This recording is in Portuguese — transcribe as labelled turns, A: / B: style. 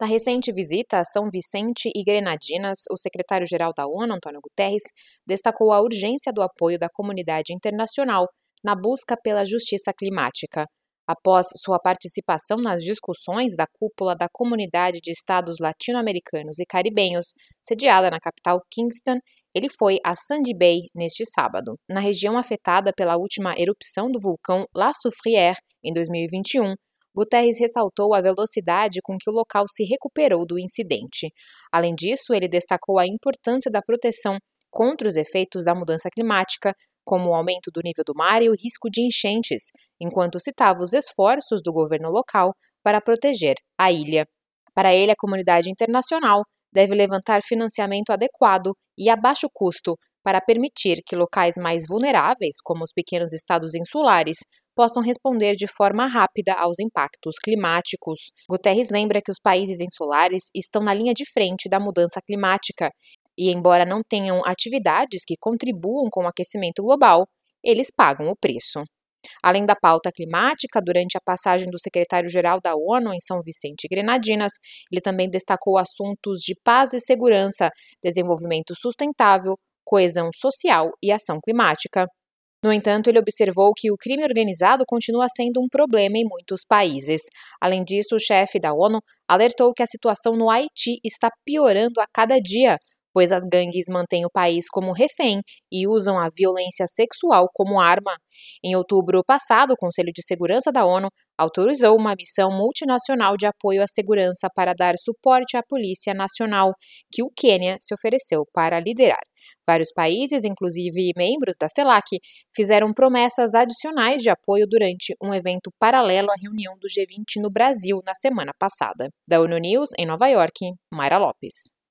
A: Na recente visita a São Vicente e Grenadinas, o secretário-geral da ONU, Antônio Guterres, destacou a urgência do apoio da comunidade internacional na busca pela justiça climática. Após sua participação nas discussões da cúpula da Comunidade de Estados Latino-Americanos e Caribenhos, sediada na capital Kingston, ele foi a Sandy Bay neste sábado. Na região afetada pela última erupção do vulcão La Soufrière, em 2021, Guterres ressaltou a velocidade com que o local se recuperou do incidente. Além disso, ele destacou a importância da proteção contra os efeitos da mudança climática, como o aumento do nível do mar e o risco de enchentes, enquanto citava os esforços do governo local para proteger a ilha. Para ele, a comunidade internacional deve levantar financiamento adequado e a baixo custo para permitir que locais mais vulneráveis, como os pequenos estados insulares, possam responder de forma rápida aos impactos climáticos. Guterres lembra que os países insulares estão na linha de frente da mudança climática e, embora não tenham atividades que contribuam com o aquecimento global, eles pagam o preço. Além da pauta climática, durante a passagem do secretário-geral da ONU em São Vicente Grenadinas, ele também destacou assuntos de paz e segurança, desenvolvimento sustentável, coesão social e ação climática. No entanto, ele observou que o crime organizado continua sendo um problema em muitos países. Além disso, o chefe da ONU alertou que a situação no Haiti está piorando a cada dia, pois as gangues mantêm o país como refém e usam a violência sexual como arma. Em outubro passado, o Conselho de Segurança da ONU autorizou uma missão multinacional de apoio à segurança para dar suporte à Polícia Nacional, que o Quênia se ofereceu para liderar. Vários países, inclusive membros da CELAC, fizeram promessas adicionais de apoio durante um evento paralelo à reunião do G20 no Brasil na semana passada. Da ONU News, em Nova York, Mayra Lopes.